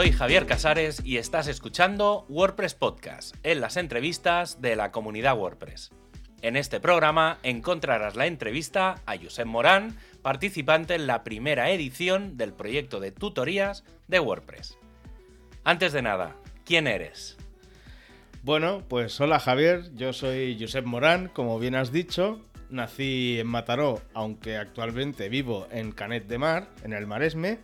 soy Javier Casares y estás escuchando WordPress Podcast, en las entrevistas de la comunidad WordPress. En este programa encontrarás la entrevista a Josep Morán, participante en la primera edición del proyecto de tutorías de WordPress. Antes de nada, ¿quién eres? Bueno, pues hola Javier, yo soy Josep Morán, como bien has dicho. Nací en Mataró, aunque actualmente vivo en Canet de Mar, en el Maresme.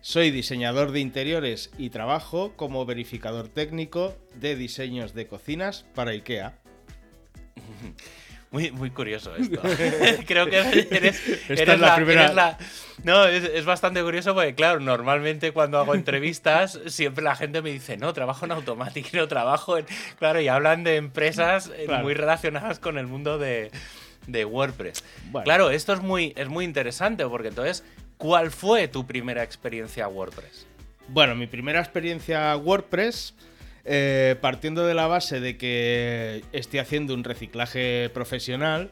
Soy diseñador de interiores y trabajo como verificador técnico de diseños de cocinas para IKEA. Muy, muy curioso esto. Creo que eres, la, primera. No, es, bastante curioso porque, claro, normalmente cuando hago entrevistas, siempre la gente me dice, no, trabajo en Automatic, no trabajo en. Claro, y hablan de empresas eh, muy relacionadas con el mundo de, WordPress. Claro, esto es muy, es muy interesante porque entonces, ¿cuál fue tu primera experiencia WordPress? Bueno, mi primera experiencia WordPress eh, partiendo de la base de que estoy haciendo un reciclaje profesional,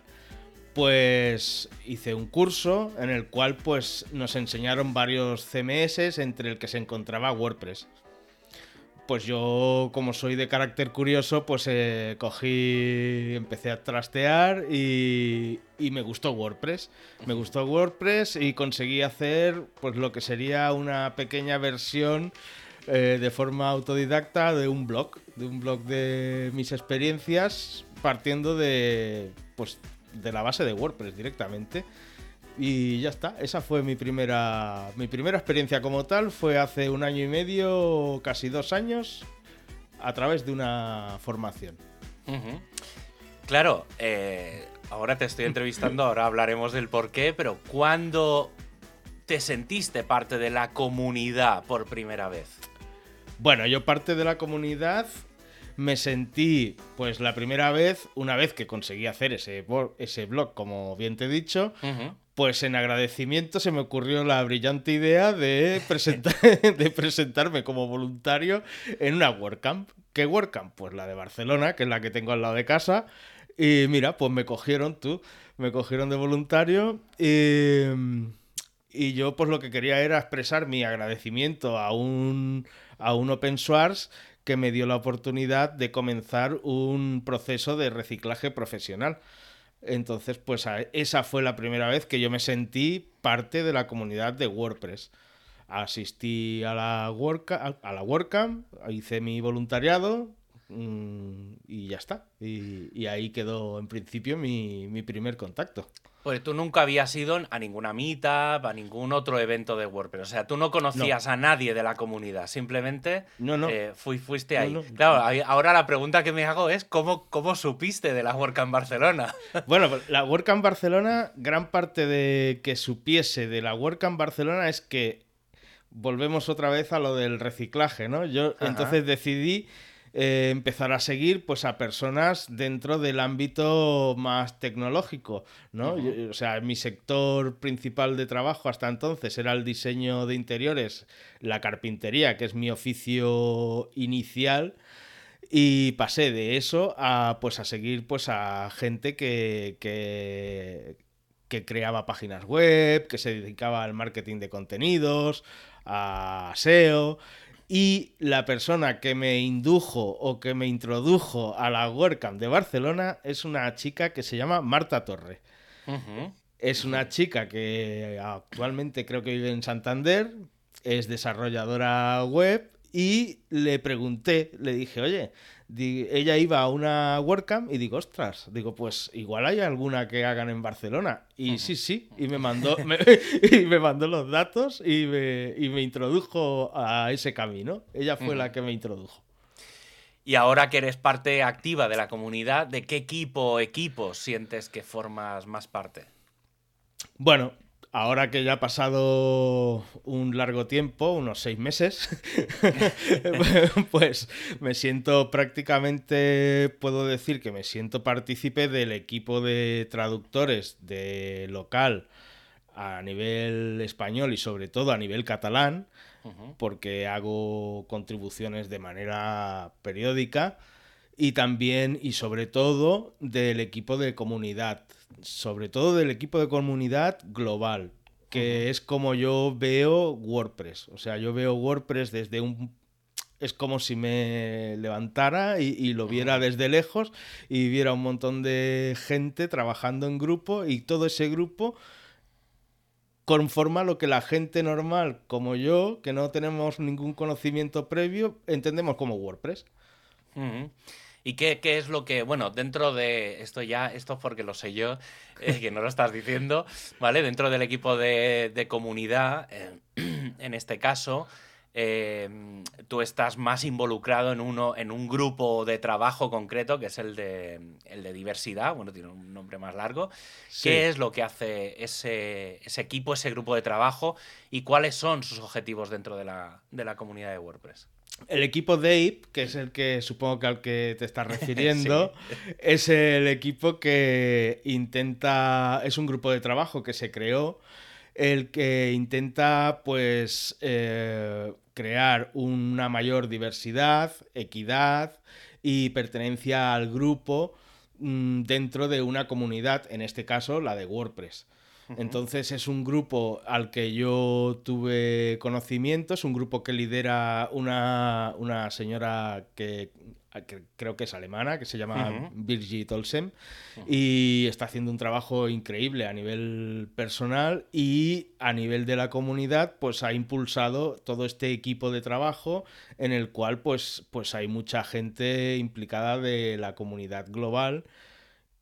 pues hice un curso en el cual pues nos enseñaron varios CMS entre el que se encontraba WordPress. Pues yo, como soy de carácter curioso, pues eh, cogí, empecé a trastear y, y, me gustó WordPress. Me gustó WordPress y conseguí hacer pues lo que sería una pequeña versión eh, de forma autodidacta de un blog, de un blog de mis experiencias partiendo de, pues, de la base de WordPress directamente. Y ya está, esa fue mi primera, mi primera experiencia como tal, fue hace un año y medio, casi dos años, a través de una formación. Claro, eh, ahora te estoy entrevistando, ahora hablaremos del por qué, pero ¿cuándo te sentiste parte de la comunidad por primera vez? Bueno, yo parte de la comunidad me sentí, pues la primera vez, una vez que conseguí hacer ese, ese blog, como bien te he dicho, pues en agradecimiento se me ocurrió la brillante idea de, presentar, de presentarme como voluntario en una WordCamp. ¿Qué WordCamp? Pues la de Barcelona, que es la que tengo al lado de casa. Y mira, pues me cogieron tú, me cogieron de voluntario y, y yo pues lo que quería era expresar mi agradecimiento a un a un open source que me dio la oportunidad de comenzar un proceso de reciclaje profesional. Entonces, pues esa fue la primera vez que yo me sentí parte de la comunidad de WordPress. Asistí a la, a la WordCamp, hice mi voluntariado y ya está. Y, ahí quedó en principio mi, mi primer contacto. Pues tú nunca habías ido a ninguna meetup, a ningún otro evento de WordPress. O sea, tú no conocías a nadie de la comunidad. Simplemente eh, fuiste ahí. claro, ahora la pregunta que me hago es: ¿cómo, cómo supiste de la WordCamp Barcelona? bueno, pues la WordCamp Barcelona, gran parte de que supiese de la WordCamp Barcelona es que volvemos otra vez a lo del reciclaje, ¿no? Yo entonces decidí eh, empezar a seguir pues a personas dentro del ámbito más tecnológico, ¿no? o sea, mi sector principal de trabajo hasta entonces era el diseño de interiores, la carpintería, que es mi oficio inicial. Y pasé de eso a pues a seguir pues a gente que, que, que creaba páginas web, que se dedicaba al marketing de contenidos, a SEO. Y la persona que me indujo o que me introdujo a la WordCamp de Barcelona es una chica que se llama Marta Torre. Es una chica que actualmente creo que vive en Santander, es desarrolladora web y le pregunté, le dije, oye, ella iba a una WordCamp y digo, ostras, digo, pues igual hay alguna que hagan en Barcelona. Y sí, sí, y me mandó, me, y me mandó los datos y me, y me, introdujo a ese camino. Ella fue la que me introdujo. Y ahora que eres parte activa de la comunidad, ¿de qué equipo o equipos sientes que formas más parte? Bueno, ahora que ya ha pasado un largo tiempo, unos seis meses, pues me siento prácticamente, puedo decir que me siento partícipe del equipo de traductores de local a nivel español y sobre todo a nivel catalán, porque hago contribuciones de manera periódica y también y sobre todo del equipo de comunidad, sobre todo del equipo de comunidad global. que es como yo veo WordPress. O sea, yo veo WordPress desde un es como si me levantara y, lo viera desde lejos y viera un montón de gente trabajando en grupo y todo ese grupo conforma lo que la gente normal como yo, que no tenemos ningún conocimiento previo, entendemos como WordPress. ¿Y qué, es lo que, bueno, dentro de esto ya, esto porque lo sé yo, eh, que no lo estás diciendo, ¿vale? Dentro del equipo de, comunidad, eh, en este caso, Em, tú estás más involucrado en, uno, en un grupo de trabajo concreto, que es el de, el de diversidad, bueno, tiene un nombre más largo. ¿Qué es lo que hace ese, equipo, ese grupo de trabajo y cuáles son sus objetivos dentro de la, comunidad de WordPress? El equipo Dave, que es el que supongo que al que te estás refiriendo, es el equipo que intenta, es un grupo de trabajo que se creó, el que intenta pues eh, crear una mayor diversidad, equidad y pertenencia al grupo mm, dentro de una comunidad, en este caso la de WordPress. Entonces es un grupo al que yo tuve conocimiento, es un grupo que lidera una, una señora que creo que es alemana, que se llama Birgit Olsen, y está haciendo un trabajo increíble a nivel personal y a nivel de la comunidad, pues ha impulsado todo este equipo de trabajo en el cual pues, pues hay mucha gente implicada de la comunidad global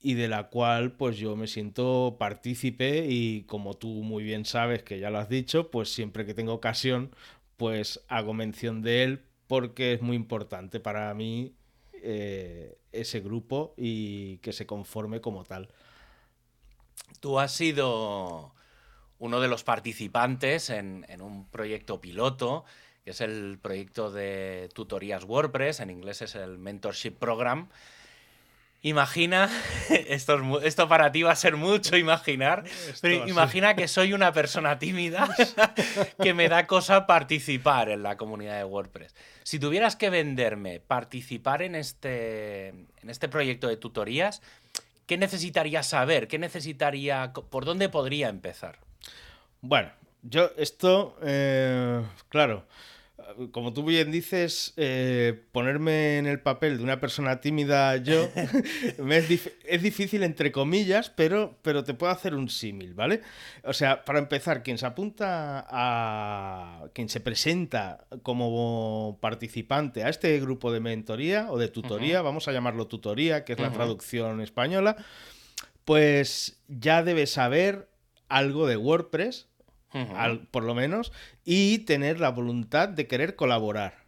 y de la cual pues yo me siento partícipe y como tú muy bien sabes que ya lo has dicho, pues siempre que tengo ocasión pues hago mención de él porque es muy importante para mí eh, ese grupo y que se conforme como tal. Tú has sido uno de los participantes en, un proyecto piloto, que es el proyecto de tutorías WordPress, en inglés es el Mentorship Program, Imagina, esto, esto para ti va a ser mucho imaginar, pero imagina que soy una persona tímida que me da cosa participar en la comunidad de WordPress. Si tuvieras que venderme, participar en este, en este proyecto de tutorías, ¿qué necesitaría saber? ¿Qué necesitaría, por dónde podría empezar? Bueno, yo esto, eh, claro, como tú bien dices, eh, ponerme en el papel de una persona tímida yo es, difícil entre comillas, pero, pero te puedo hacer un símil, ¿vale? O sea, para empezar, quien se apunta a... quien se presenta como participante a este grupo de mentoría o de tutoría, vamos a llamarlo tutoría, que es la traducción española, pues ya debe saber algo de WordPress, por lo menos, y tener la voluntad de querer colaborar.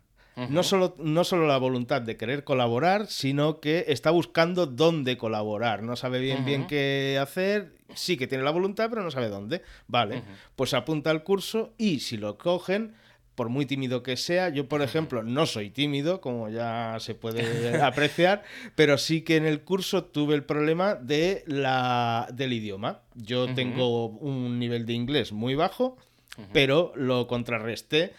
no, solo, no solo la voluntad de querer colaborar, sino que está buscando dónde colaborar. No sabe bien bien qué hacer. Sí que tiene la voluntad, pero no sabe dónde. Vale, pues apunta al curso y si lo cogen, por muy tímido que sea, yo por ejemplo no soy tímido, como ya se puede apreciar, pero sí que en el curso tuve el problema de la, del idioma. Yo tengo un nivel de inglés muy bajo, pero lo contrarresté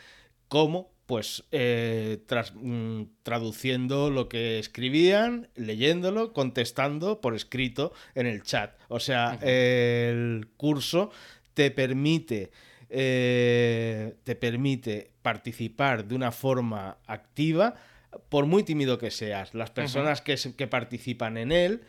como pues eh, mm, traduciendo lo que escribían, leyéndolo, contestando por escrito en el chat. O sea, el curso te permite eh, te permite participar de una forma activa, por muy tímido que seas. Las personas que, que participan en él,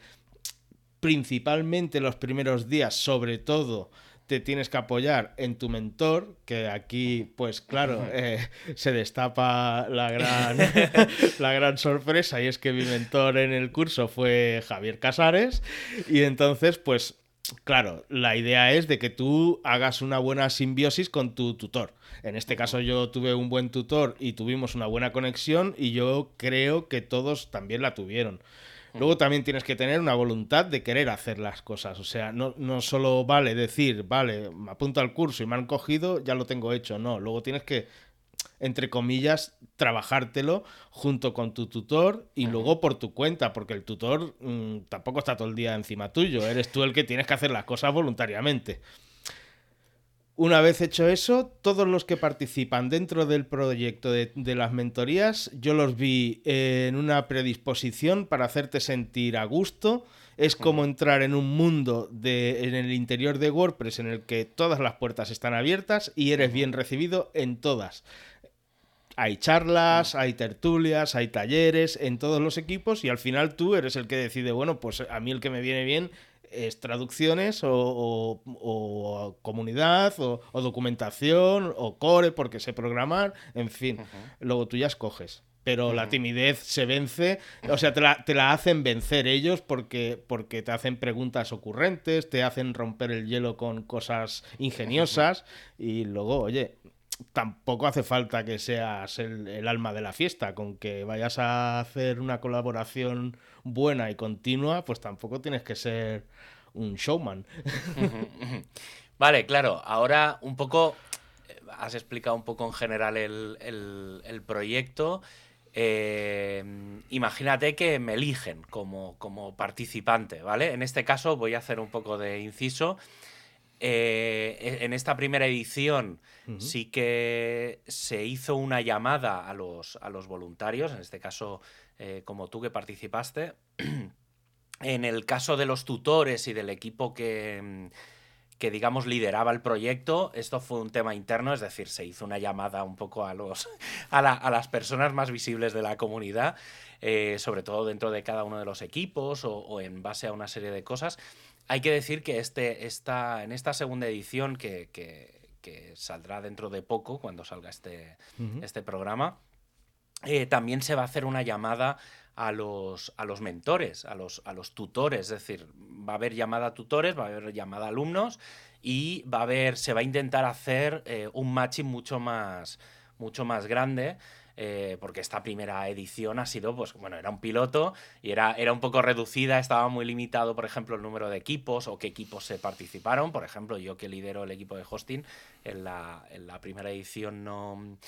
principalmente los primeros días, sobre todo, te tienes que apoyar en tu mentor, que aquí, pues claro, eh, se destapa la gran, la gran sorpresa y es que mi mentor en el curso fue Javier Casares y entonces, pues Claro, la idea es de que tú hagas una buena simbiosis con tu tutor. En este caso yo tuve un buen tutor y tuvimos una buena conexión y yo creo que todos también la tuvieron. Luego también tienes que tener una voluntad de querer hacer las cosas. O sea, no, no solo vale decir, vale, me apunto al curso y me han cogido, ya lo tengo hecho. No, luego tienes que entre comillas, trabajártelo junto con tu tutor y luego por tu cuenta, porque el tutor mm, tampoco está todo el día encima tuyo, eres tú el que tienes que hacer las cosas voluntariamente. Una vez hecho eso, todos los que participan dentro del proyecto de, las mentorías, yo los vi en una predisposición para hacerte sentir a gusto. Es como entrar en un mundo de, en el interior de WordPress en el que todas las puertas están abiertas y eres bien recibido en todas. Hay charlas, hay tertulias, hay talleres en todos los equipos y al final tú eres el que decide, bueno, pues a mí el que me viene bien es traducciones o, comunidad o, documentación o core porque sé programar, en fin, luego tú ya escoges. Pero la timidez se vence, o sea, te la, te la, hacen vencer ellos porque, porque te hacen preguntas ocurrentes, te hacen romper el hielo con cosas ingeniosas y luego, oye, tampoco hace falta que seas el, alma de la fiesta, con que vayas a hacer una colaboración buena y continua, pues tampoco tienes que ser un showman. Vale, claro, ahora un poco, eh, has explicado un poco en general el, proyecto. Eh, imagínate que me eligen como, como participante, ¿vale? En este caso voy a hacer un poco de inciso. Eh, e, en esta primera edición sí que se hizo una llamada a los, a los voluntarios, en este caso eh, como tú que participaste. en el caso de los tutores y del equipo que, que, digamos, lideraba el proyecto, esto fue un tema interno, es decir, se hizo una llamada un poco a, los, a, las personas más visibles de la comunidad, eh, sobre todo dentro de cada uno de los equipos o en base a una serie de cosas. Hay que decir que este, esta, en esta segunda edición, que, saldrá dentro de poco, cuando salga este, este programa, eh, también se va a hacer una llamada a los, a los mentores, a los, a los tutores, es decir, va a haber llamada a tutores, va a haber llamada a alumnos y va a haber, se va a intentar hacer eh, un matching mucho más, mucho más grande eh, porque esta primera edición ha sido, pues bueno, era un piloto y era, era un poco reducida, estaba muy limitado, por ejemplo, el número de equipos o qué equipos se participaron. Por ejemplo, yo que lidero el equipo de hosting, en la, en la primera edición no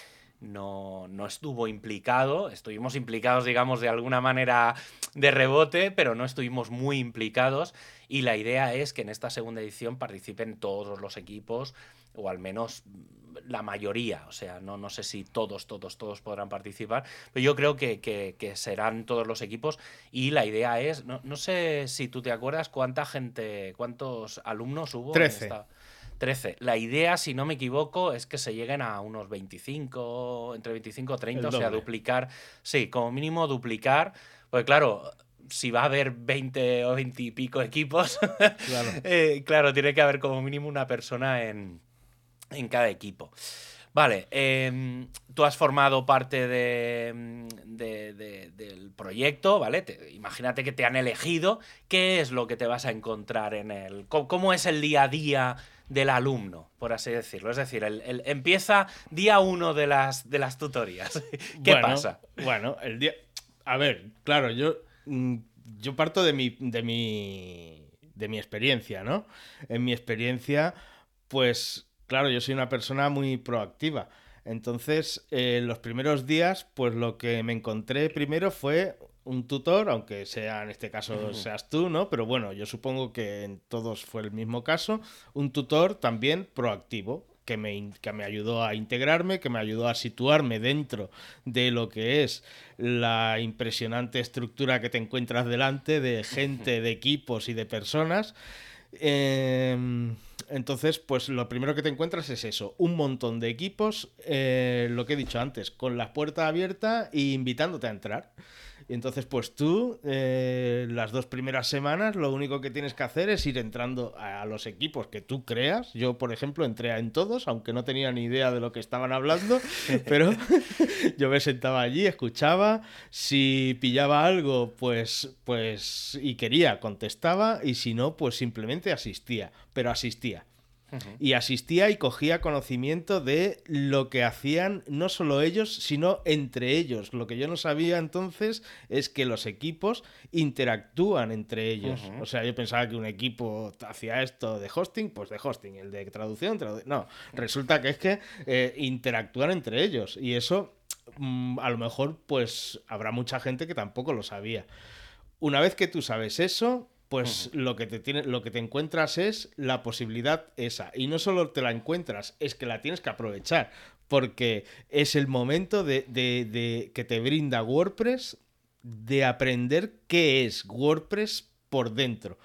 no, no estuvo implicado. Estuvimos implicados, digamos, de alguna manera de rebote, pero no estuvimos muy implicados. Y la idea es que en esta segunda edición participen todos los equipos, o al menos la mayoría. O sea, no, no sé si todos, todos, todos podrán participar, pero yo creo que, que, que serán todos los equipos. Y la idea es, no, no, sé si tú te acuerdas cuánta gente, cuántos alumnos hubo. 13. En esta... 13. La idea, si no me equivoco, es que se lleguen a unos 25, entre 25 y 30, o sea, duplicar, sí, como mínimo duplicar, pues claro, si va a haber 20 o 20 y pico equipos, claro, eh, claro tiene que haber como mínimo una persona en, en cada equipo. Vale, em, tú has formado parte de, del proyecto, ¿vale? Imagínate que te han elegido. ¿Qué es lo que te vas a encontrar en el. ¿Cómo, cómo es el día a día del alumno, por así decirlo? Es decir, el, empieza día uno de las, de las tutorías. ¿Qué pasa? Bueno, el día... A ver, claro, yo, mm, yo parto de mi, de, mi, de mi experiencia, ¿no? En mi experiencia, pues claro, yo soy una persona muy proactiva. Entonces, en los primeros días, pues lo que me encontré primero fue un tutor, aunque sea en este caso seas tú, ¿no? Pero bueno, yo supongo que en todos fue el mismo caso, un tutor también proactivo, que me, que me, ayudó a integrarme, que me ayudó a situarme dentro de lo que es la impresionante estructura que te encuentras delante de gente, de equipos y de personas. Eh, entonces, pues lo primero que te encuentras es eso, un montón de equipos, eh, lo que he dicho antes, con la puerta abierta e invitándote a entrar. Y entonces, pues tú, eh, las dos primeras semanas, lo único que tienes que hacer es ir entrando a, los equipos que tú creas. Yo, por ejemplo, entré en todos, aunque no tenía ni idea de lo que estaban hablando, pero yo me sentaba allí, escuchaba. Si pillaba algo, pues, pues, y quería, contestaba, y si no, pues simplemente asistía, pero asistía. Y asistía y cogía conocimiento de lo que hacían no solo ellos, sino entre ellos. Lo que yo no sabía entonces es que los equipos interactúan entre ellos. O sea, yo pensaba que un equipo hacía esto de hosting, pues de hosting, el de traducción, no. Resulta que es que eh, interactúan entre ellos. Y eso, mm, a lo mejor, pues habrá mucha gente que tampoco lo sabía. Una vez que tú sabes eso, pues lo, que te tiene, lo que te encuentras es la posibilidad esa. Y no solo te la encuentras, es que la tienes que aprovechar, porque es el momento de, que te brinda WordPress de aprender qué es WordPress por dentro.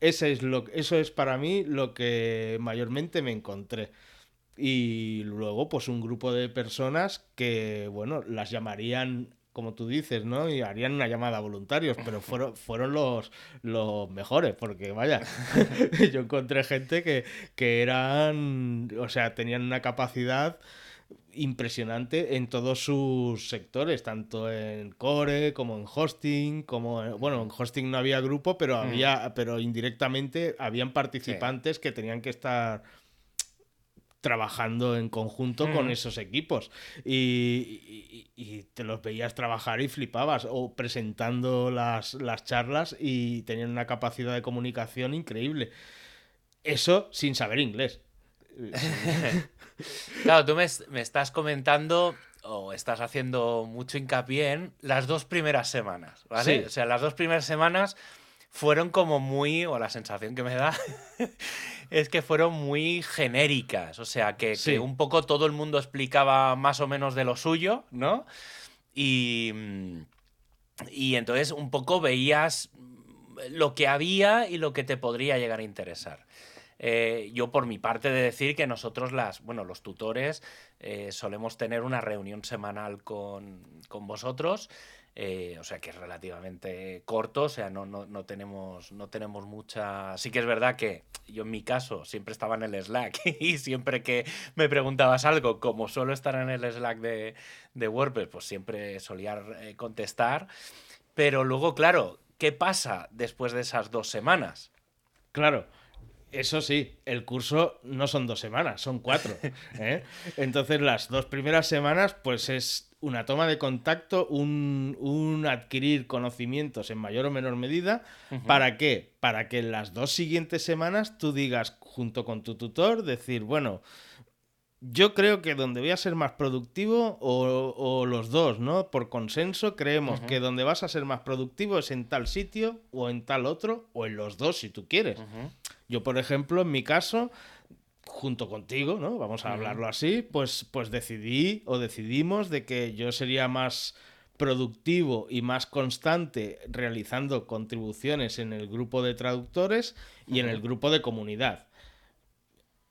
es lo, eso es para mí lo que mayormente me encontré. Y luego, pues un grupo de personas que, bueno, las llamarían como tú dices, ¿no? Y harían una llamada a voluntarios, pero fueron, fueron los, los mejores, porque vaya, yo encontré gente que, que eran, o sea, tenían una capacidad impresionante en todos sus sectores, tanto en core como en hosting, como bueno, en hosting no había grupo, pero había, pero indirectamente habían participantes que tenían que estar trabajando en conjunto con esos equipos y, te los veías trabajar y flipabas o presentando las, las charlas y tenían una capacidad de comunicación increíble. Eso sin saber inglés. claro, tú me, me, estás comentando o estás haciendo mucho hincapié en las dos primeras semanas, ¿vale? O sea, las dos primeras semanas fueron como muy, o la sensación que me da, es que fueron muy genéricas, o sea, que, un poco todo el mundo explicaba más o menos de lo suyo, ¿no? Y, y entonces un poco veías lo que había y lo que te podría llegar a interesar. Eh, yo por mi parte de decir que nosotros las, bueno, los tutores eh, solemos tener una reunión semanal con, con vosotros eh, o sea que es relativamente corto, o sea, no, no, tenemos, no tenemos mucha... Sí que es verdad que yo en mi caso siempre estaba en el Slack y siempre que me preguntabas algo, como suelo estar en el Slack de, de WordPress, pues siempre solía eh, contestar. Pero luego, claro, ¿qué pasa después de esas dos semanas? Claro, eso sí, el curso no son dos semanas, son cuatro. ¿eh? Entonces las dos primeras semanas pues es una toma de contacto, un, adquirir conocimientos en mayor o menor medida. ¿Para qué? Para que en las dos siguientes semanas tú digas junto con tu tutor, decir, bueno, yo creo que donde voy a ser más productivo, o, los dos, ¿no? Por consenso, creemos que donde vas a ser más productivo es en tal sitio, o en tal otro, o en los dos, si tú quieres. Yo, por ejemplo, en mi caso, junto contigo, ¿no? Vamos a hablarlo así, pues, pues decidí o decidimos de que yo sería más productivo y más constante realizando contribuciones en el grupo de traductores y en el grupo de comunidad.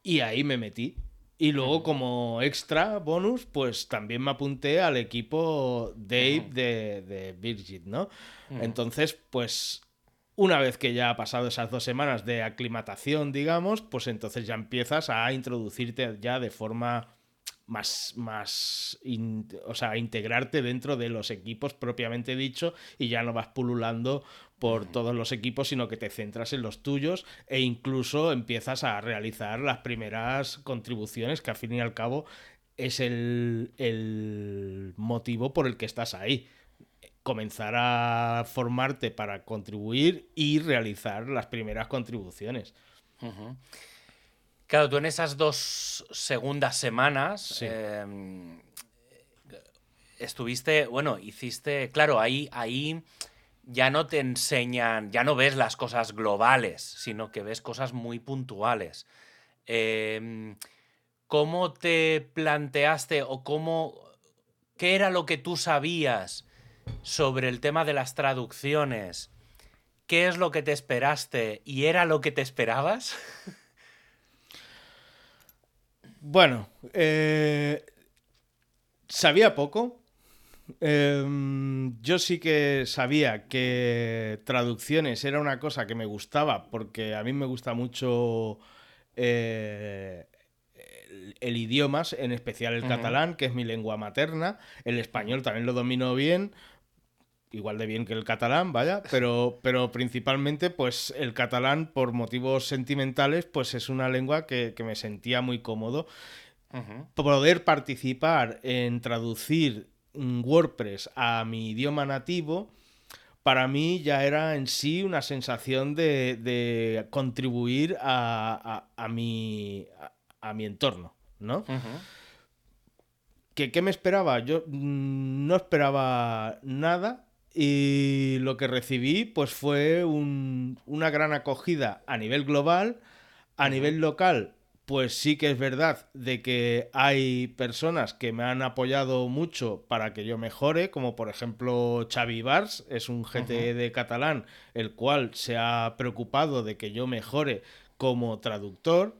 Y ahí me metí. Y luego como extra bonus, pues también me apunté al equipo Dave de, de Virgin, ¿no? Entonces, pues una vez que ya ha pasado esas dos semanas de aclimatación, digamos, pues entonces ya empiezas a introducirte ya de forma más, más o sea, integrarte dentro de los equipos propiamente dicho y ya no vas pululando por todos los equipos, sino que te centras en los tuyos e incluso empiezas a realizar las primeras contribuciones, que al fin y al cabo es el, el motivo por el que estás ahí comenzar a formarte para contribuir y realizar las primeras contribuciones. Claro, tú en esas dos segundas semanas em, estuviste, bueno, hiciste, claro, ahí, ahí ya no te enseñan, ya no ves las cosas globales, sino que ves cosas muy puntuales. Em, ¿Cómo te planteaste o cómo, qué era lo que tú sabías sobre el tema de las traducciones, ¿qué es lo que te esperaste y era lo que te esperabas? Bueno, eh, sabía poco. Em, yo sí que sabía que traducciones era una cosa que me gustaba porque a mí me gusta mucho eh, el, idioma, en especial el catalán, que es mi lengua materna. El español también lo domino bien, igual de bien que el catalán, vaya, pero, pero principalmente pues el catalán por motivos sentimentales pues es una lengua que, me sentía muy cómodo. Poder participar en traducir WordPress a mi idioma nativo, para mí ya era en sí una sensación de, contribuir a, a, mi, a, mi entorno, ¿no? ¿Qué, ¿Qué me esperaba? Yo mm, no esperaba nada y lo que recibí pues fue una gran acogida a nivel global, a nivel local pues sí que es verdad de que hay personas que me han apoyado mucho para que yo mejore, como por ejemplo Xavi Bars, es un GTE de catalán, el cual se ha preocupado de que yo mejore como traductor.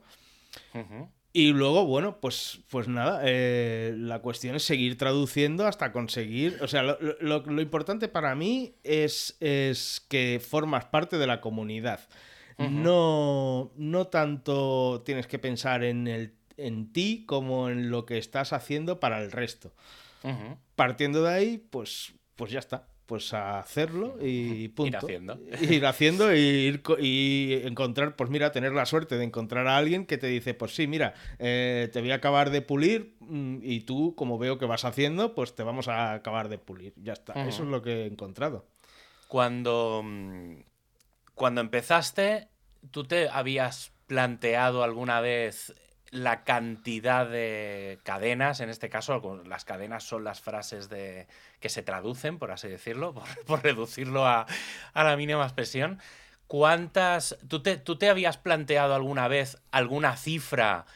Y luego, bueno, pues, pues nada, eh, la cuestión es seguir traduciendo hasta conseguir, o sea, lo, importante para mí es, es que formas parte de la comunidad no, no tanto tienes que pensar en, el, en ti como en lo que estás haciendo para el resto. Partiendo de ahí, pues, pues ya está. Pues a hacerlo y punto. Ir haciendo. Ir haciendo y, ir, y encontrar, pues mira, tener la suerte de encontrar a alguien que te dice, pues sí, mira, eh, te voy a acabar de pulir mm, y tú, como veo que vas haciendo, pues te vamos a acabar de pulir. Ya está. Eso es lo que he encontrado. Cuando mm, cuando empezaste, ¿tú te habías planteado alguna vez la cantidad de cadenas, en este caso las cadenas son las frases de, que se traducen, por así decirlo, por, reducirlo a, a, la mínima expresión. ¿Cuántas, tú te, tú te habías planteado alguna vez alguna cifra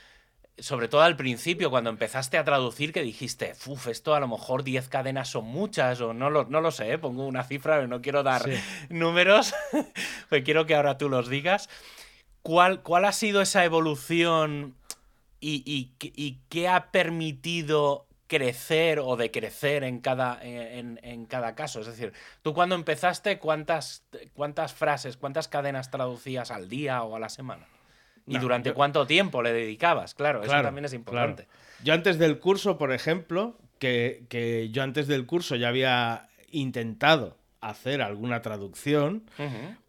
sobre todo al principio, cuando empezaste a traducir, que dijiste, uff, esto a lo mejor 10 cadenas son muchas, o no lo, no lo sé, ¿eh? pongo una cifra, no quiero dar números, pues quiero que ahora tú los digas. ¿Cuál, cuál ha sido esa evolución y, qué ha permitido crecer o decrecer en cada, en, en, cada caso? Es decir, tú cuando empezaste, ¿cuántas, ¿cuántas frases, cuántas cadenas traducías al día o a la semana? ¿Y durante cuánto tiempo le dedicabas? Claro, eso también es importante. Yo antes del curso, por ejemplo, que, yo antes del curso ya había intentado hacer alguna traducción,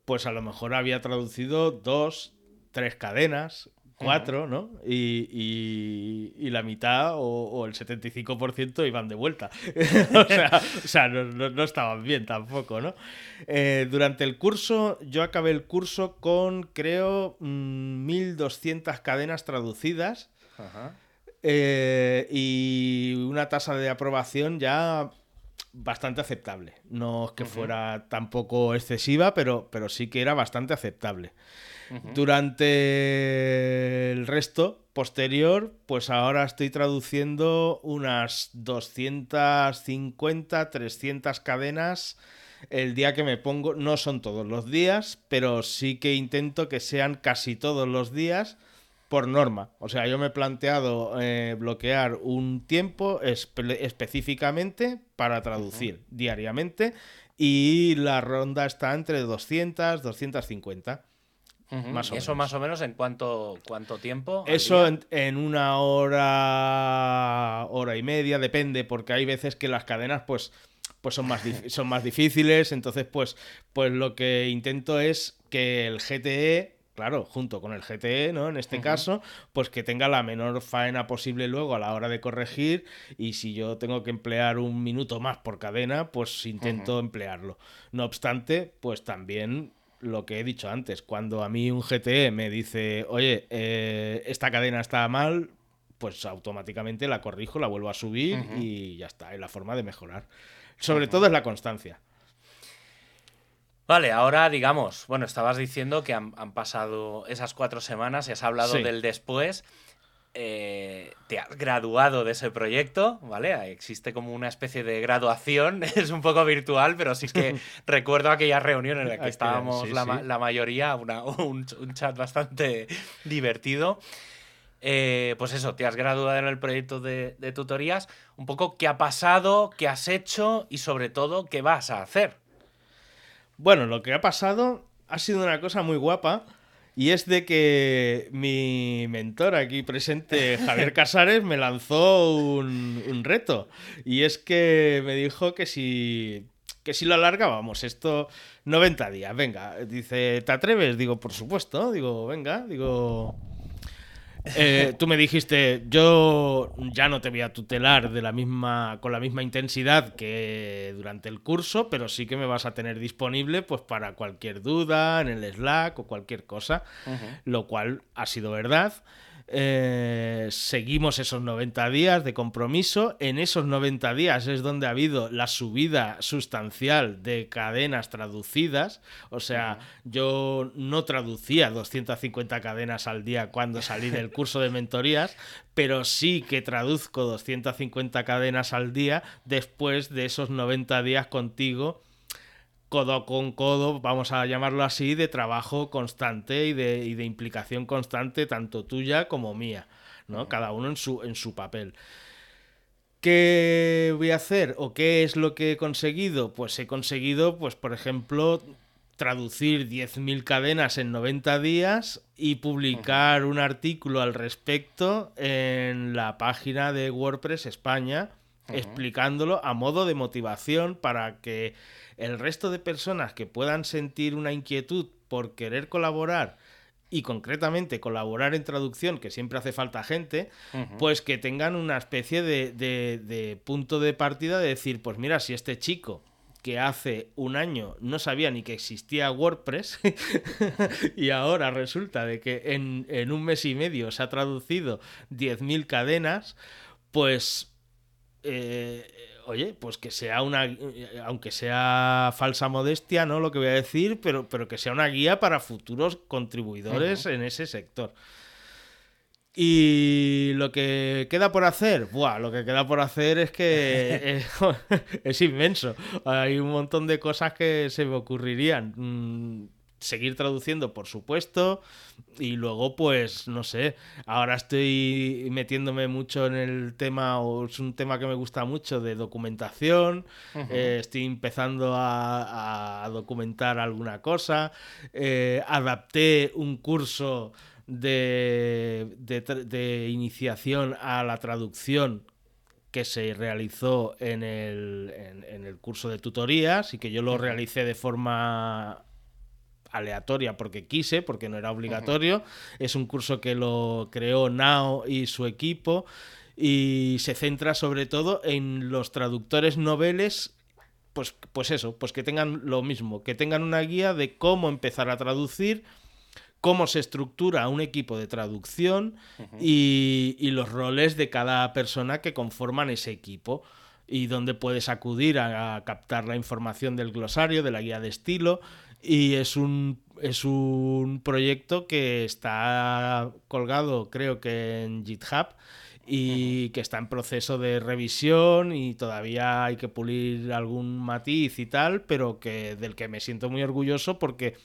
pues a lo mejor había traducido dos, tres cadenas, cuatro, ¿no? Y, la mitad o, el 75% iban de vuelta. o sea, no, estaban bien tampoco, ¿no? Eh, durante el curso, yo acabé el curso con, creo, 1.200 mm, cadenas traducidas. Eh, y una tasa de aprobación ya bastante aceptable. No es que fuera tampoco excesiva, pero, pero sí que era bastante aceptable. Durante el resto posterior, pues ahora estoy traduciendo unas 250, 300 cadenas el día que me pongo. No son todos los días, pero sí que intento que sean casi todos los días por norma. O sea, yo me he planteado eh, bloquear un tiempo específicamente para traducir diariamente y la ronda está entre 200, 250 eso más o menos en cuánto, cuánto tiempo? Eso en, una hora, hora y media, depende, porque hay veces que las cadenas pues, pues son, más son más difíciles, entonces pues, pues lo que intento es que el GTE, claro, junto con el GTE, ¿no? En este caso, pues que tenga la menor faena posible luego a la hora de corregir y si yo tengo que emplear un minuto más por cadena, pues intento emplearlo. No obstante, pues también lo que he dicho antes, cuando a mí un GTE me dice, oye, eh, esta cadena está mal, pues automáticamente la corrijo, la vuelvo a subir y ya está, es la forma de mejorar. Sobre todo es la constancia. Vale, ahora digamos, bueno, estabas diciendo que han, pasado esas cuatro semanas y has hablado del después. Eh, te has graduado de ese proyecto, ¿vale? Existe como una especie de graduación, es un poco virtual, pero sí es que recuerdo aquella reunión en la que estábamos la, mayoría, un, chat bastante divertido. Eh, pues eso, te has graduado en el proyecto de, de tutorías. Un poco qué ha pasado, qué has hecho y sobre todo qué vas a hacer. Bueno, lo que ha pasado ha sido una cosa muy guapa y es de que mi mentor aquí presente, Javier Casares, me lanzó un, reto. Y es que me dijo que si, que si lo alargábamos, esto 90 días, venga. Dice, ¿te atreves? Digo, por supuesto. Digo, venga. Digo, eh, tú me dijiste, yo ya no te voy a tutelar de la misma, con la misma intensidad que durante el curso, pero sí que me vas a tener disponible pues, para cualquier duda en el Slack o cualquier cosa, lo cual ha sido verdad. Eh, seguimos esos 90 días de compromiso. En esos 90 días es donde ha habido la subida sustancial de cadenas traducidas. O sea, yo no traducía 250 cadenas al día cuando salí del curso de mentorías, pero sí que traduzco 250 cadenas al día después de esos 90 días contigo codo con codo, vamos a llamarlo así, de trabajo constante y de, y de implicación constante, tanto tuya como mía, ¿no? Cada uno en su, en su papel. ¿Qué voy a hacer o qué es lo que he conseguido? Pues he conseguido, pues por ejemplo, traducir 10.000 cadenas en 90 días y publicar un artículo al respecto en la página de WordPress España, explicándolo a modo de motivación para que el resto de personas que puedan sentir una inquietud por querer colaborar y concretamente colaborar en traducción, que siempre hace falta gente, pues que tengan una especie de, punto de partida de decir, pues mira, si este chico que hace un año no sabía ni que existía WordPress y ahora resulta de que en, en un mes y medio se ha traducido 10.000 cadenas, pues eh, oye, pues que sea una, aunque sea falsa modestia, ¿no? Lo que voy a decir, pero, pero que sea una guía para futuros contribuidores en ese sector. Y lo que queda por hacer, Buah, lo que queda por hacer es que es, inmenso. Hay un montón de cosas que se me ocurrirían. Seguir traduciendo, por supuesto, y luego, pues, no sé, ahora estoy metiéndome mucho en el tema, o es un tema que me gusta mucho, de documentación, eh, estoy empezando a, documentar alguna cosa, eh, adapté un curso de, de, iniciación a la traducción que se realizó en el, en el curso de tutorías y que yo lo realicé de forma aleatoria porque quise, porque no era obligatorio. Es un curso que lo creó Nao y su equipo y se centra sobre todo en los traductores noveles pues, pues eso, pues que tengan lo mismo, que tengan una guía de cómo empezar a traducir, cómo se estructura un equipo de traducción y, y, los roles de cada persona que conforman ese equipo y dónde puedes acudir a captar la información del glosario, de la guía de estilo y es un, es un proyecto que está colgado, creo que en GitHub, y que está en proceso de revisión y todavía hay que pulir algún matiz y tal, pero que del que me siento muy orgulloso porque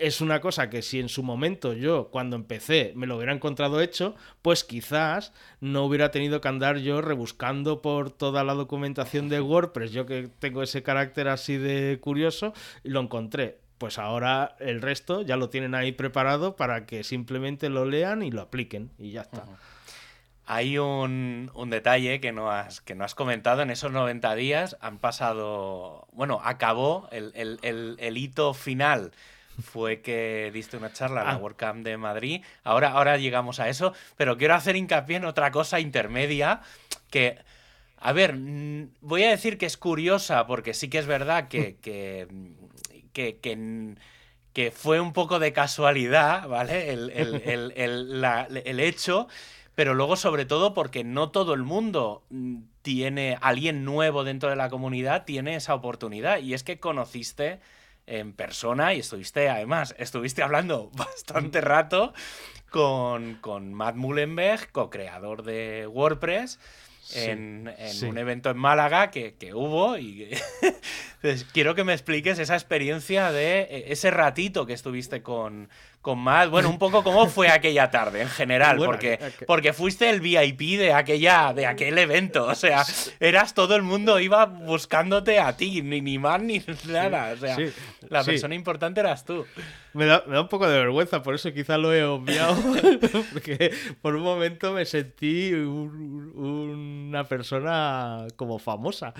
es una cosa que si en su momento yo, cuando empecé, me lo hubiera encontrado hecho, pues quizás no hubiera tenido que andar yo rebuscando por toda la documentación de WordPress, yo que tengo ese carácter así de curioso, lo encontré. Pues ahora el resto ya lo tienen ahí preparado para que simplemente lo lean y lo apliquen y ya está. Hay un, detalle que no, has, que no has comentado. En esos 90 días han pasado. Bueno, acabó el hito final fue que diste una charla en la ah. WordCamp de Madrid. Ahora, ahora llegamos a eso, pero quiero hacer hincapié en otra cosa intermedia que, a ver, voy a decir que es curiosa porque sí que es verdad que, que, que, fue un poco de casualidad, ¿vale? El, el hecho pero luego sobre todo porque no todo el mundo tiene, alguien nuevo dentro de la comunidad tiene esa oportunidad y es que conociste en persona y estuviste, además, estuviste hablando bastante rato con, con Matt Mullenberg, co-creador de WordPress. en, un evento en Málaga que, que hubo y pues, quiero que me expliques esa experiencia de e, ese ratito que estuviste con, con más, bueno, un poco cómo fue aquella tarde en general, porque, porque fuiste el VIP de aquella, de aquel evento, o sea, eras todo el mundo iba buscándote a ti, ni, ni más ni nada, o sea, la persona importante eras tú. Me da, un poco de vergüenza, por eso quizá lo he obviado, porque por un momento me sentí una persona como famosa,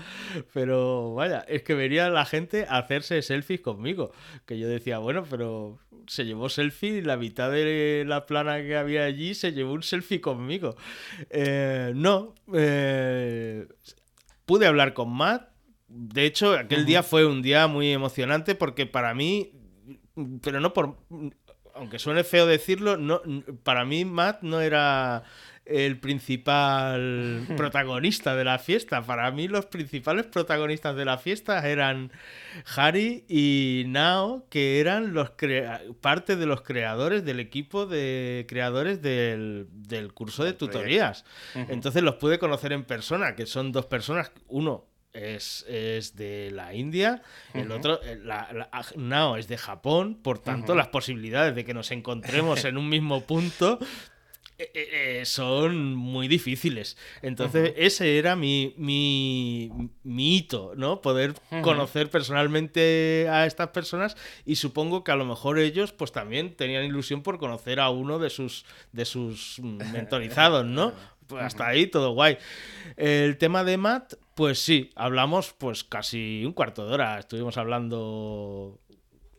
pero vaya, es que venía la gente a hacerse selfies conmigo, que yo decía, bueno, pero se llevó selfie y la mitad de la plana que había allí se llevó un selfie conmigo. Eh, no, eh, pude hablar con Matt. De hecho, aquel día fue un día muy emocionante porque para mí, pero no por... aunque suene feo decirlo, no, para mí Matt no era el principal protagonista de la fiesta. Para mí los principales protagonistas de la fiesta eran Harry y Nao, que eran los parte de los creadores del equipo de creadores del, curso de tutorías. Entonces los pude conocer en persona, que son dos personas, uno es, de la India, el otro, eh, Nao es de Japón, por tanto las posibilidades de que nos encontremos en un mismo punto eh, eh, eh, son muy difíciles. Entonces, ese era mi, mi, hito, ¿no? Poder conocer personalmente a estas personas y supongo que a lo mejor ellos pues también tenían ilusión por conocer a uno de sus, de sus mentorizados, ¿no? Pues hasta ahí todo guay. El tema de Matt, pues sí, hablamos pues casi un cuarto de hora. Estuvimos hablando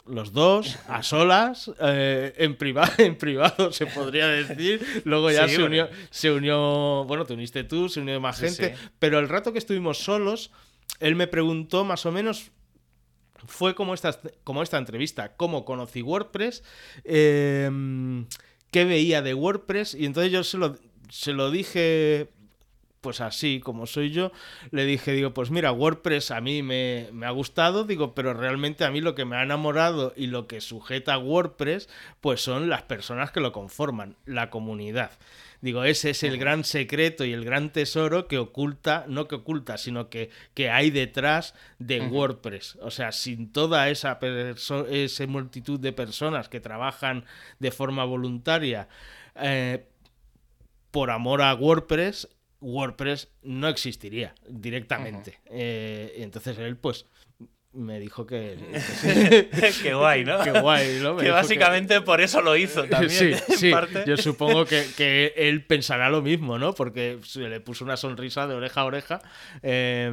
los dos, a solas, eh, en, privado, en privado se podría decir. Luego ya se, unió, se unió, bueno, te uniste tú, se unió más gente, pero el rato que estuvimos solos, él me preguntó más o menos fue como esta, como esta entrevista, cómo conocí WordPress, em, qué veía de WordPress, y entonces yo se lo, se lo dije pues así como soy yo, le dije, digo, pues mira, WordPress a mí me, ha gustado, digo, pero realmente a mí lo que me ha enamorado y lo que sujeta a WordPress, pues son las personas que lo conforman, la comunidad. Digo, ese es el gran secreto y el gran tesoro que oculta, no que oculta, sino que, que hay detrás de WordPress. O sea, sin toda esa, esa multitud de personas que trabajan de forma voluntaria eh, por amor a WordPress, WordPress no existiría directamente. Eh, entonces él, pues, me dijo que. Qué guay, ¿no? Qué guay, ¿no? que básicamente por eso lo hizo también. Sí, sí. Yo supongo que, que, él pensará lo mismo, ¿no? Porque se le puso una sonrisa de oreja a oreja. Eh,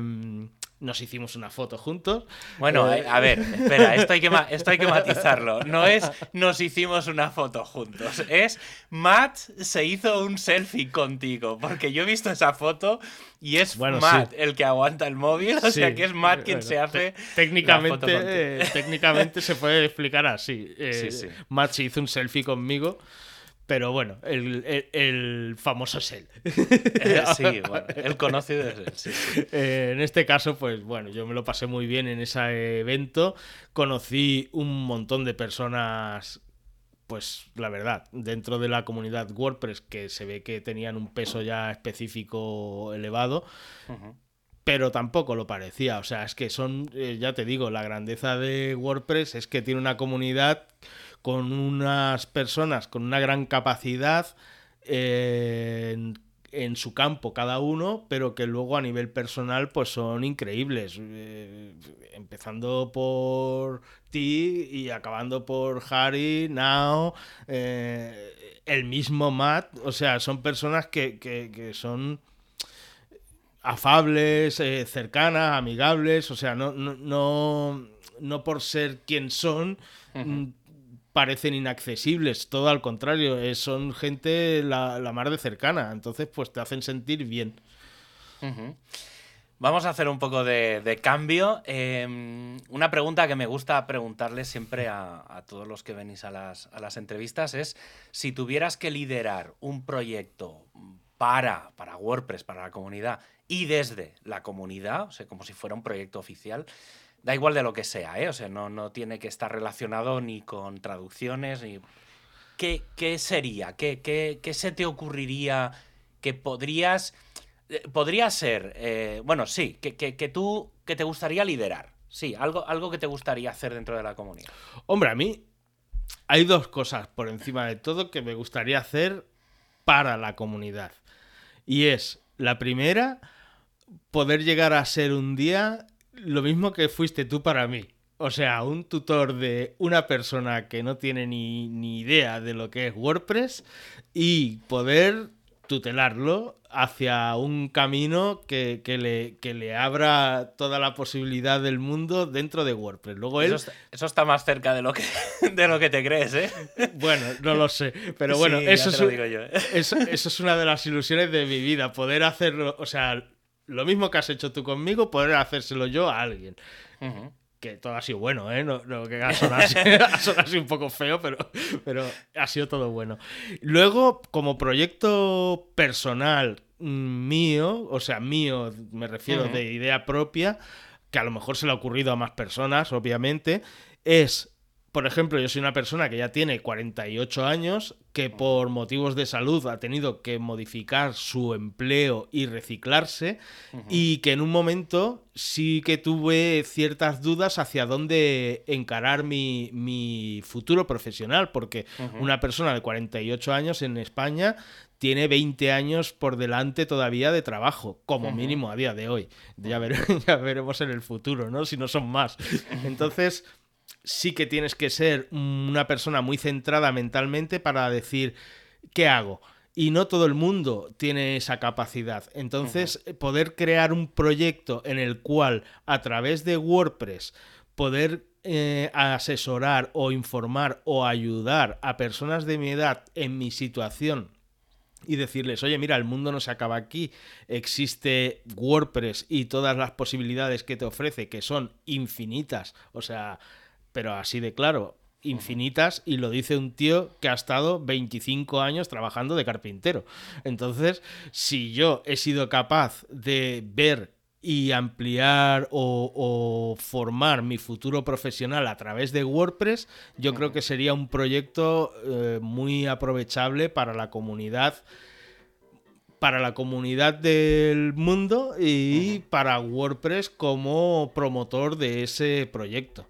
nos hicimos una foto juntos. Bueno, eh, a ver, espera, esto hay, que esto hay que matizarlo. No es nos hicimos una foto juntos, es Matt se hizo un selfie contigo, porque yo he visto esa foto y es Matt el que aguanta el móvil, o sea que es Matt quien se hace. Técnicamente, técnicamente se puede explicar así. Eh, Matt se hizo un selfie conmigo. Pero bueno, el, famoso es él. Eh, sí, bueno, el conocido es él. Eh, en este caso, pues bueno, yo me lo pasé muy bien en ese evento. Conocí un montón de personas, pues la verdad, dentro de la comunidad WordPress, que se ve que tenían un peso ya específico elevado. pero tampoco lo parecía. O sea, es que son, eh, ya te digo, la grandeza de WordPress es que tiene una comunidad con unas personas con una gran capacidad eh, en, su campo cada uno, pero que luego a nivel personal pues son increíbles. Eh, empezando por ti y acabando por Harry, Nao, eh, el mismo Matt. O sea, son personas que, son afables, cercanas, amigables, o sea, no, no, no, por ser quien son, parecen inaccesibles, todo al contrario, eh, son gente la, la mar de cercana, entonces pues te hacen sentir bien. Vamos a hacer un poco de, cambio. Em, una pregunta que me gusta preguntarle siempre a, todos los que venís a las, a las, entrevistas es si tuvieras que liderar un proyecto para, para WordPress, para la comunidad y desde la comunidad, o sea, como si fuera un proyecto oficial, Da igual de lo que sea, ¿eh? O sea, no, no tiene que estar relacionado ni con traducciones, ni... ¿Qué, qué sería? ¿Qué, ¿Qué, qué, se te ocurriría que podrías... Eh, podría ser, eh, bueno, sí, que, que, tú, que te gustaría liderar. Sí, algo, algo que te gustaría hacer dentro de la comunidad. Hombre, a mí hay dos cosas por encima de todo que me gustaría hacer para la comunidad. Y es, la primera, poder llegar a ser un día lo mismo que fuiste tú para mí. O sea, un tutor de una persona que no tiene ni, idea de lo que es WordPress y poder tutelarlo hacia un camino que, le, le, abra toda la posibilidad del mundo dentro de WordPress. Luego él... eso, está, más cerca de lo, que, de lo que te crees, ¿eh? Bueno, no lo sé. Pero bueno, eso, es, ¿eh? eso, eso, es una de las ilusiones de mi vida, poder hacerlo, o sea, lo mismo que has hecho tú conmigo, poder hacérselo yo a alguien. que todo ha sido bueno, ¿eh? No, que ha sonado, así, un poco feo, pero, pero ha sido todo bueno. Luego, como proyecto personal mío, o sea, mío, me refiero de idea propia, que a lo mejor se le ha ocurrido a más personas, obviamente, es por ejemplo, yo soy una persona que ya tiene 48 años, que por motivos de salud ha tenido que modificar su empleo y reciclarse, y que en un momento sí que tuve ciertas dudas hacia dónde encarar mi, futuro profesional, porque una persona de 48 años en España tiene 20 años por delante todavía de trabajo, como mínimo a día de hoy. Ya, ya veremos en el futuro, ¿no? Si no son más. Entonces sí que tienes que ser una persona muy centrada mentalmente para decir, ¿qué hago? Y no todo el mundo tiene esa capacidad. Entonces, poder crear un proyecto en el cual a través de WordPress poder eh, asesorar o informar o ayudar a personas de mi edad en mi situación y decirles, oye, mira, el mundo no se acaba aquí, existe WordPress y todas las posibilidades que te ofrece, que son infinitas, o sea, pero así de claro, infinitas y lo dice un tío que ha estado 25 años trabajando de carpintero. Entonces, si yo he sido capaz de ver y ampliar o, formar mi futuro profesional a través de WordPress, yo creo que sería un proyecto eh, muy aprovechable para la comunidad para la comunidad del mundo y para WordPress como promotor de ese proyecto.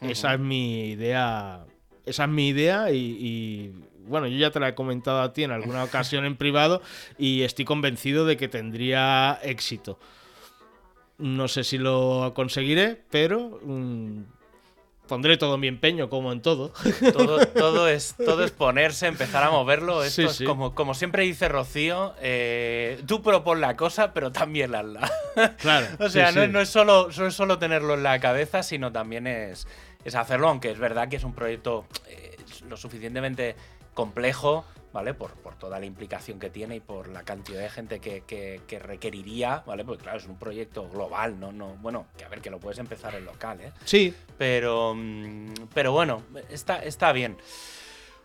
Esa es mi idea. Esa es mi idea y, bueno, yo ya te la he comentado a ti en alguna ocasión en privado y estoy convencido de que tendría éxito. No sé si lo conseguiré, pero mm, pondré todo mi empeño, como en todo. Todo, es, todo es ponerse, empezar a moverlo. Esto es Como, como siempre dice Rocío, eh, tú propon la cosa, pero también hazla. Claro. o sea, no, es solo, no es solo tenerlo en la cabeza, sino también es es hacerlo, aunque es verdad que es un proyecto eh, lo suficientemente complejo, ¿vale? Por, toda la implicación que tiene y por la cantidad de gente que, requeriría, ¿vale? Porque claro, es un proyecto global, ¿no? no bueno, que a ver, que lo puedes empezar en local, ¿eh? Sí. Pero, mm, pero bueno, está, está bien.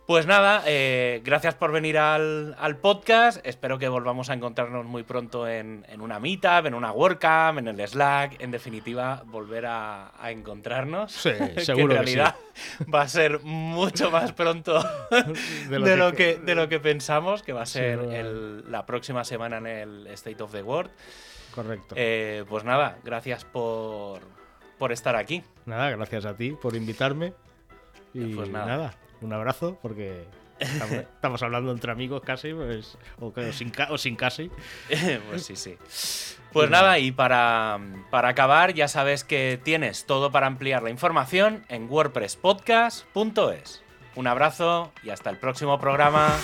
Pues nada, eh, gracias por venir al, podcast. Espero que volvamos a encontrarnos muy pronto en, una meetup, en una WordCamp, en el Slack. En definitiva, volver a, encontrarnos. Sí, seguro. que en realidad va a ser mucho más pronto de, lo, que, de lo que pensamos, que va a ser la próxima semana en el State of the World. Correcto. Eh, pues nada, gracias por, por estar aquí. Nada, gracias a ti por invitarme. Y pues nada un abrazo, porque estamos, hablando entre amigos casi, pues, o, sin, o sin casi. pues sí, sí. Pues nada, y para, para acabar, ya sabes que tienes todo para ampliar la información en wordpresspodcast.es. Un abrazo y hasta el próximo programa.